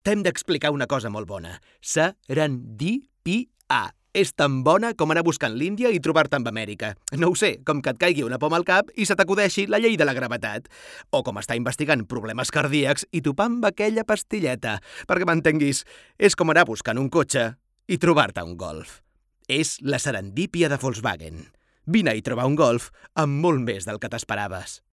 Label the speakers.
Speaker 1: T'hem d'explicar una cosa molt bona. Serendipia. És tan bona com anar buscant l'Índia i trobar-te amb Amèrica. No ho sé, com que et caigui una poma al cap i se t'acudeixi la llei de la gravetat. O com estar investigant problemes cardíacs i topar amb aquella pastilleta. Perquè m'entenguis, és com anar buscant un cotxe i trobar-te un golf. És la serendípia de Volkswagen. Vine i trobar un golf amb molt més del que t'esperaves.